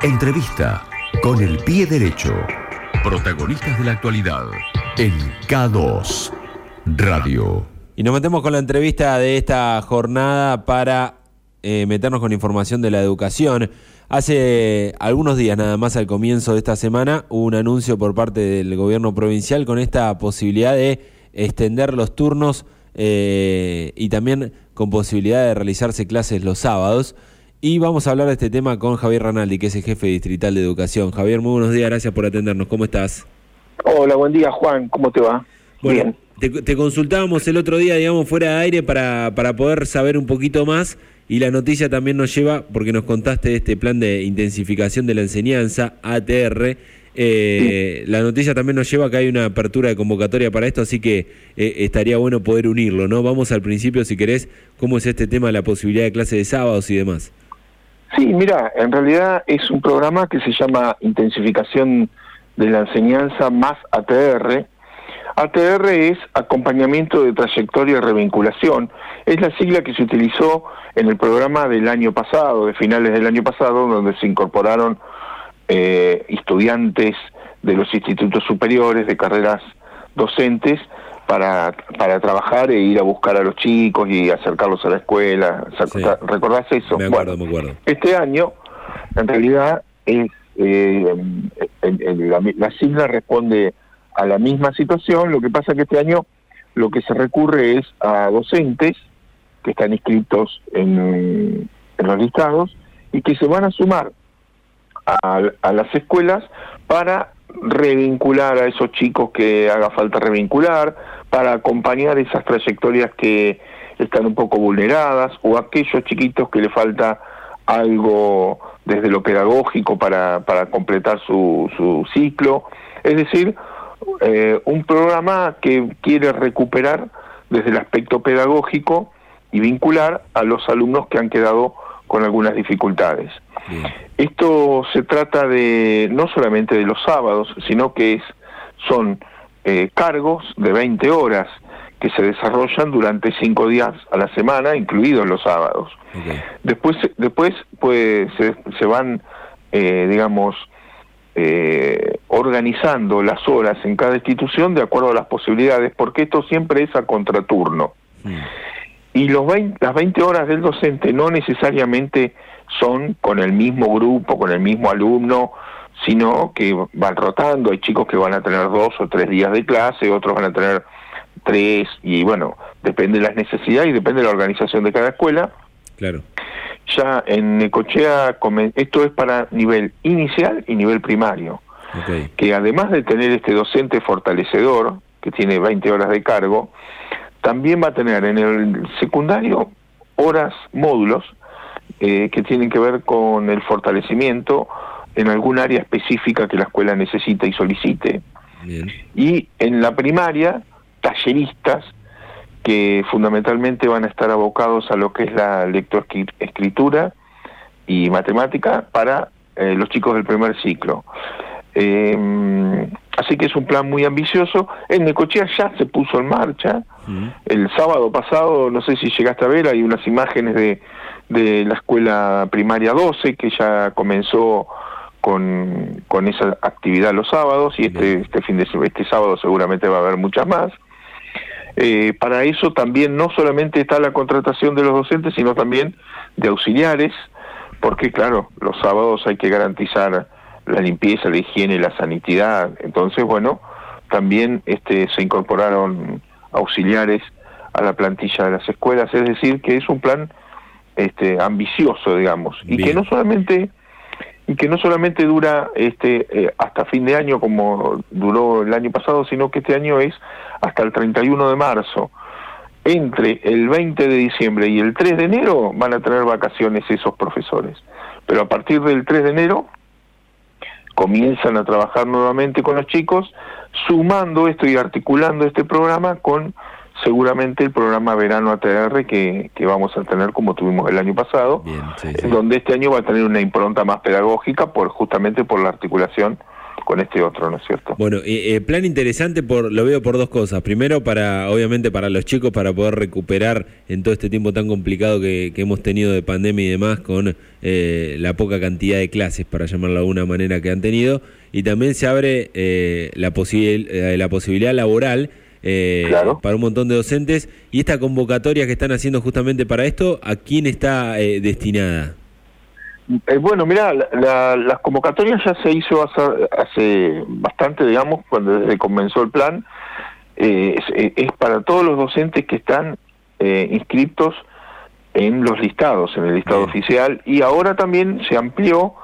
Entrevista con el pie derecho. Protagonistas de la actualidad en K2 Radio. Y nos metemos con la entrevista de esta jornada para eh, meternos con información de la educación. Hace algunos días, nada más al comienzo de esta semana, hubo un anuncio por parte del gobierno provincial con esta posibilidad de extender los turnos eh, y también con posibilidad de realizarse clases los sábados. Y vamos a hablar de este tema con Javier Ranaldi, que es el jefe distrital de educación. Javier, muy buenos días, gracias por atendernos. ¿Cómo estás? Hola, buen día, Juan. ¿Cómo te va? Bien. Te, consultábamos el otro día, digamos, fuera de aire para, para poder saber un poquito más y la noticia también nos lleva, porque nos contaste de este plan de intensificación de la enseñanza, ATR, eh, La noticia también nos lleva a que hay una apertura de convocatoria para esto, así que eh, estaría bueno poder unirlo, ¿no? Vamos al principio, si querés, cómo es este tema de la posibilidad de clase de sábados y demás. Sí, mira, en realidad es un programa que se llama Intensificación de la Enseñanza más ATR, ATR es acompañamiento de trayectoria y revinculación. Es la sigla que se utilizó en el programa del año pasado, de finales del año pasado, donde se incorporaron eh, estudiantes de los institutos superiores, de carreras docentes, para, para trabajar e ir a buscar a los chicos y acercarlos a la escuela. ¿Recordás eso? Me acuerdo, me acuerdo. Este año, en realidad, es eh, la, la sigla responde a la misma situación, lo que pasa que este año lo que se recurre es a docentes que están inscritos en, los listados y que se van a sumar a, a, las escuelas para revincular a esos chicos que haga falta revincular, para acompañar esas trayectorias que están un poco vulneradas o aquellos chiquitos que le falta algo desde lo pedagógico para, para completar su, su ciclo. Es decir, eh, un programa que quiere recuperar desde el aspecto pedagógico y vincular a los alumnos que han quedado con algunas dificultades. Esto se trata de no solamente de los sábados, sino que es, son eh, cargos de 20 horas que se desarrollan durante cinco días a la semana, incluidos los sábados. Después, después pues, se, se van, eh, digamos, eh, organizando las horas en cada institución de acuerdo a las posibilidades, porque esto siempre es a contraturno. Y los las 20 horas del docente no necesariamente son con el mismo grupo, con el mismo alumno, sino que van rotando. Hay chicos que van a tener dos o tres días de clase, otros van a tener tres, y bueno, depende de las necesidades y depende de la organización de cada escuela. Claro ya en Necochea, esto es para nivel inicial y nivel primario, que además de tener este docente fortalecedor, que tiene 20 horas de cargo, también va a tener en el secundario horas, módulos, eh, que tienen que ver con el fortalecimiento en algún área específica que la escuela necesita y solicite. Y en la primaria, talleristas que fundamentalmente van a estar abocados a lo que es la lectoescritura y matemática para eh, los chicos del primer ciclo. Em, así que es un plan muy ambicioso. En Necochea ya se puso en marcha. El sábado pasado, no sé si llegaste a ver, hay unas imágenes de, de la escuela primaria 12 que ya comenzó con, con esa actividad los sábados y este, este fin de este sábado seguramente va a haber muchas más. Eh, para eso también no solamente está la contratación de los docentes, sino también de auxiliares, porque claro, los sábados hay que garantizar la limpieza, la higiene, la sanidad. Entonces, bueno, también este, se incorporaron auxiliares a la plantilla de las escuelas, es decir, que es un plan este, ambicioso, digamos, y que no solamente y que no solamente dura este eh, hasta fin de año como duró el año pasado, sino que este año es hasta el 31 de marzo. Entre el 20 de diciembre y el 3 de enero van a tener vacaciones esos profesores, pero a partir del 3 de enero comienzan a trabajar nuevamente con los chicos, sumando esto y articulando este programa con seguramente el programa Verano ATR que, que vamos a tener como tuvimos el año pasado, donde este año va a tener una impronta más pedagógica por justamente por la articulación con este otro, ¿no es cierto? Bueno, eh, plan interesante por lo veo por dos cosas. Primero, para obviamente para los chicos para poder recuperar en todo este tiempo tan complicado que, hemos tenido de pandemia y demás con eh, la poca cantidad de clases, para llamarlo de alguna manera, que han tenido. Y también se abre eh, la, la posibilidad laboral. para un montón de docentes y esta convocatoria que están haciendo justamente para esto, ¿a quién está destinada? Eh, bueno, mira, la, las convocatorias ya se hizo hace, bastante, digamos, cuando se comenzó el plan. Eh, eh, es, para todos los docentes que están inscritos en los listados, en el listado oficial, y ahora también se amplió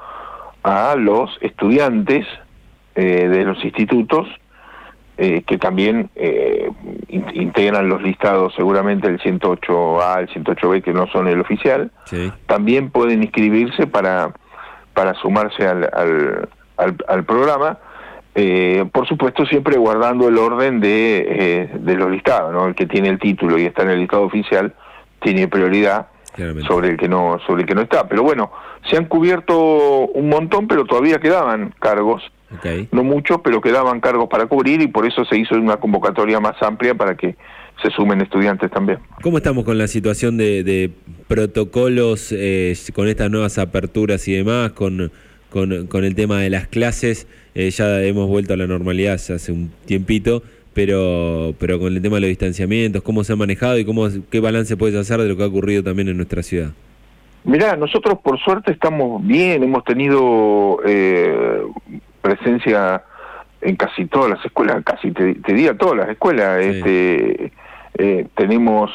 a los estudiantes de los institutos eh, que también eh, integran los listados seguramente el 108A, el 108B, que no son el oficial, también pueden inscribirse para, para sumarse al, al, al, programa. Eh, por supuesto, siempre guardando el orden de, de los listados, ¿no? El que tiene el título y está en el listado oficial tiene prioridad sobre el que no sobre el que no está. Pero bueno, se han cubierto un montón, pero todavía quedaban cargos no mucho, pero quedaban cargos para cubrir y por eso se hizo una convocatoria más amplia para que se sumen estudiantes también. ¿Cómo estamos con la situación de, protocolos, eh, con estas nuevas aperturas y demás, con, con, el tema de las clases? Eh, ya hemos vuelto a la normalidad hace un tiempito, pero, pero con el tema de los distanciamientos, ¿cómo se ha manejado y cómo, qué balance puedes hacer de lo que ha ocurrido también en nuestra ciudad? Mirá, nosotros por suerte estamos bien, hemos tenido eh, presencia en casi todas las escuelas, casi te, diría todas las escuelas. Este, eh, tenemos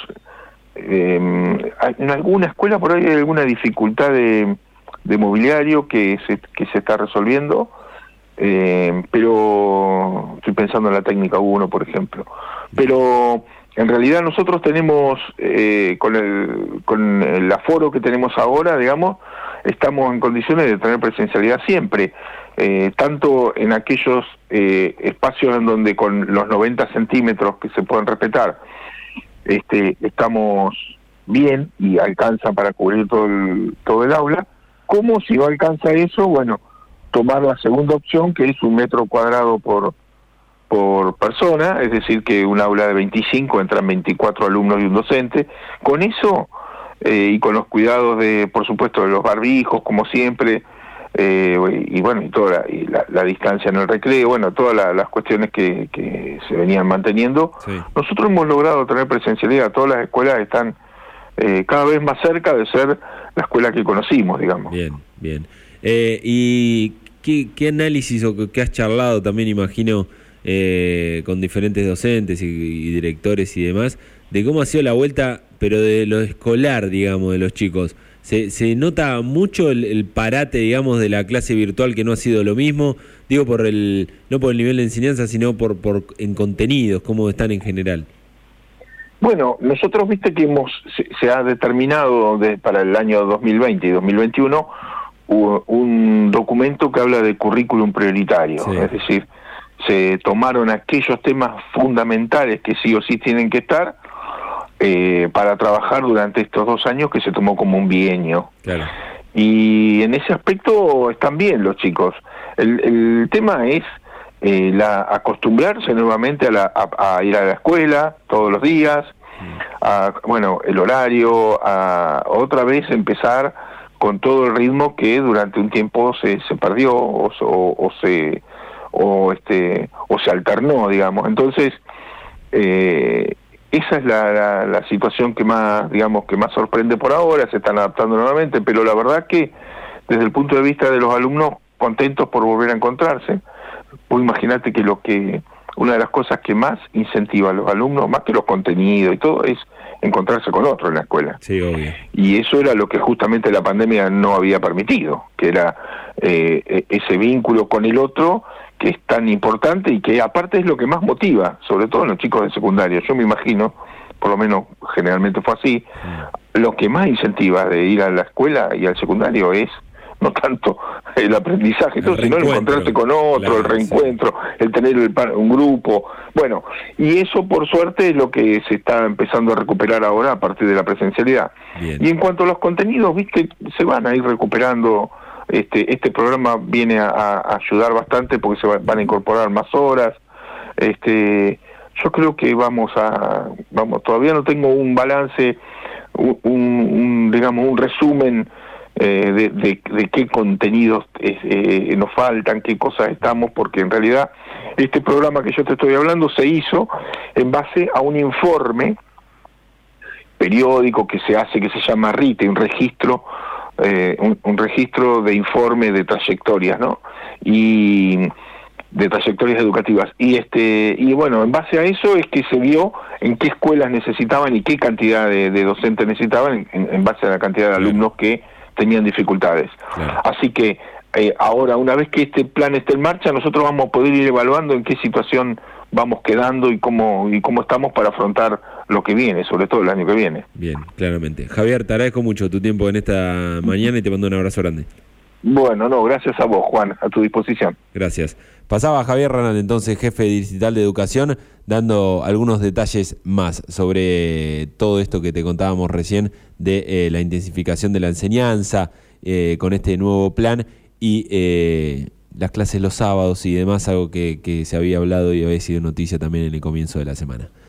em, en alguna escuela por ahí hay alguna dificultad de, mobiliario que se, que se está resolviendo, em, pero estoy pensando en la técnica 1, por ejemplo. Pero en realidad nosotros tenemos, eh, con, el, con el aforo que tenemos ahora, digamos, estamos en condiciones de tener presencialidad siempre. Eh, tanto en aquellos eh, espacios en donde con los 90 centímetros que se pueden respetar este, estamos bien y alcanza para cubrir todo el, todo el aula, como si no alcanza eso, bueno, tomar la segunda opción que es un metro cuadrado por, por persona, es decir, que un aula de 25 entran 24 alumnos y un docente. Con eso eh, y con los cuidados de, por supuesto, de los barbijos, como siempre, eh, y bueno, y toda la, distancia en el recreo, bueno, todas las cuestiones que, que, se venían manteniendo, nosotros hemos logrado tener presencialidad, todas las escuelas están eh, cada vez más cerca de ser la escuela que conocimos, digamos. Bien, bien. Eh, ¿Y qué, qué, análisis o qué has charlado también, imagino, con diferentes docentes y directores y demás, de cómo ha sido la vuelta, pero de lo escolar, digamos, de los chicos? Se, se nota mucho el, parate, digamos, de la clase virtual que no ha sido lo mismo, digo por el no por el nivel de enseñanza, sino por, por en contenidos, cómo están en general. Bueno, nosotros viste que hemos se, ha determinado de, para el año 2020 y 2021 un documento que habla de currículum prioritario, es decir, se tomaron aquellos temas fundamentales que sí o sí tienen que estar eh, para trabajar durante estos dos años que se tomó como un bienio. Y en ese aspecto están bien los chicos. El, tema es eh, la, acostumbrarse nuevamente a, ir a la escuela todos los días, mm. a, bueno, el horario, a otra vez empezar con todo el ritmo que durante un tiempo se, se perdió o, o, se o este o se alternó digamos entonces eh, esa es la, la, situación que más, digamos, que más sorprende por ahora, se están adaptando nuevamente, pero la verdad que desde el punto de vista de los alumnos, contentos por volver a encontrarse, pues imagínate que lo que, una de las cosas que más incentiva a los alumnos, más que los contenidos y todo, es encontrarse con otro en la escuela. Sí, obvio. Y eso era lo que justamente la pandemia no había permitido, que era eh, e, ese vínculo con el otro que es tan importante y que aparte es lo que más motiva, sobre todo en los chicos de secundaria. Yo me imagino, por lo menos generalmente fue así, lo que más incentiva de ir a la escuela y al secundario es no tanto el aprendizaje, sino el encontrarse con otro, el reencuentro, el tener un grupo. Bueno, y eso por suerte es lo que se está empezando a recuperar ahora a partir de la presencialidad. Y en cuanto a los contenidos, viste, se van a ir recuperando este, este programa viene a, ayudar bastante porque se van a incorporar más horas. Este, yo creo que vamos a, vamos, todavía no tengo un balance, un, digamos, un resumen eh, de, de, qué contenidos eh, nos faltan, qué cosas estamos, porque en realidad este programa que yo te estoy hablando se hizo en base a un informe periódico que se hace que se llama RITE, un registro eh, un, registro de informe de trayectorias, ¿no? Y de trayectorias educativas. Y este y bueno, en base a eso es que se vio en qué escuelas necesitaban y qué cantidad de, docentes necesitaban en, base a la cantidad de alumnos que tenían dificultades. Así que eh, ahora, una vez que este plan esté en marcha, nosotros vamos a poder ir evaluando en qué situación vamos quedando y cómo, y cómo estamos para afrontar lo que viene, sobre todo el año que viene. Bien, claramente. Javier, te agradezco mucho tu tiempo en esta mañana y te mando un abrazo grande. Bueno, no, gracias a vos, Juan, a tu disposición. Gracias. Pasaba Javier Ranal, entonces jefe digital de educación, dando algunos detalles más sobre todo esto que te contábamos recién de eh, la intensificación de la enseñanza eh, con este nuevo plan y eh, las clases los sábados y demás, algo que, que se había hablado y había sido noticia también en el comienzo de la semana.